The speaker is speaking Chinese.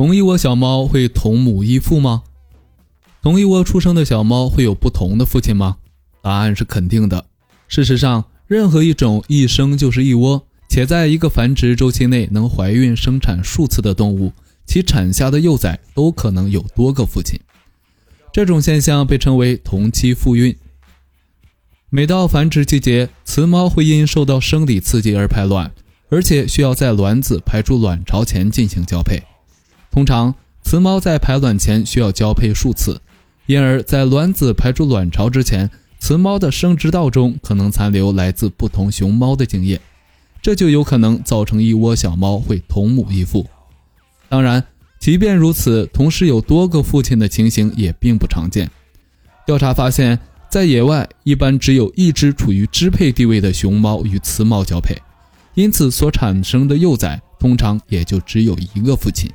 同一窝小猫会同母异父吗？同一窝出生的小猫会有不同的父亲吗？答案是肯定的。事实上，任何一种一生就是一窝，且在一个繁殖周期内能怀孕生产数次的动物，其产下的幼崽都可能有多个父亲。这种现象被称为同期复孕。每到繁殖季节，雌猫会因受到生理刺激而排卵，而且需要在卵子排出卵巢前进行交配。通常，雌猫在排卵前需要交配数次。因而，在卵子排出卵巢之前，雌猫的生殖道中可能残留来自不同雄猫的精液，这就有可能造成一窝小猫会同母异父。当然，即便如此，同时有多个父亲的情形也并不常见。调查发现，在野外一般只有一只处于支配地位的雄猫与雌猫交配，因此所产生的幼崽通常也就只有一个父亲。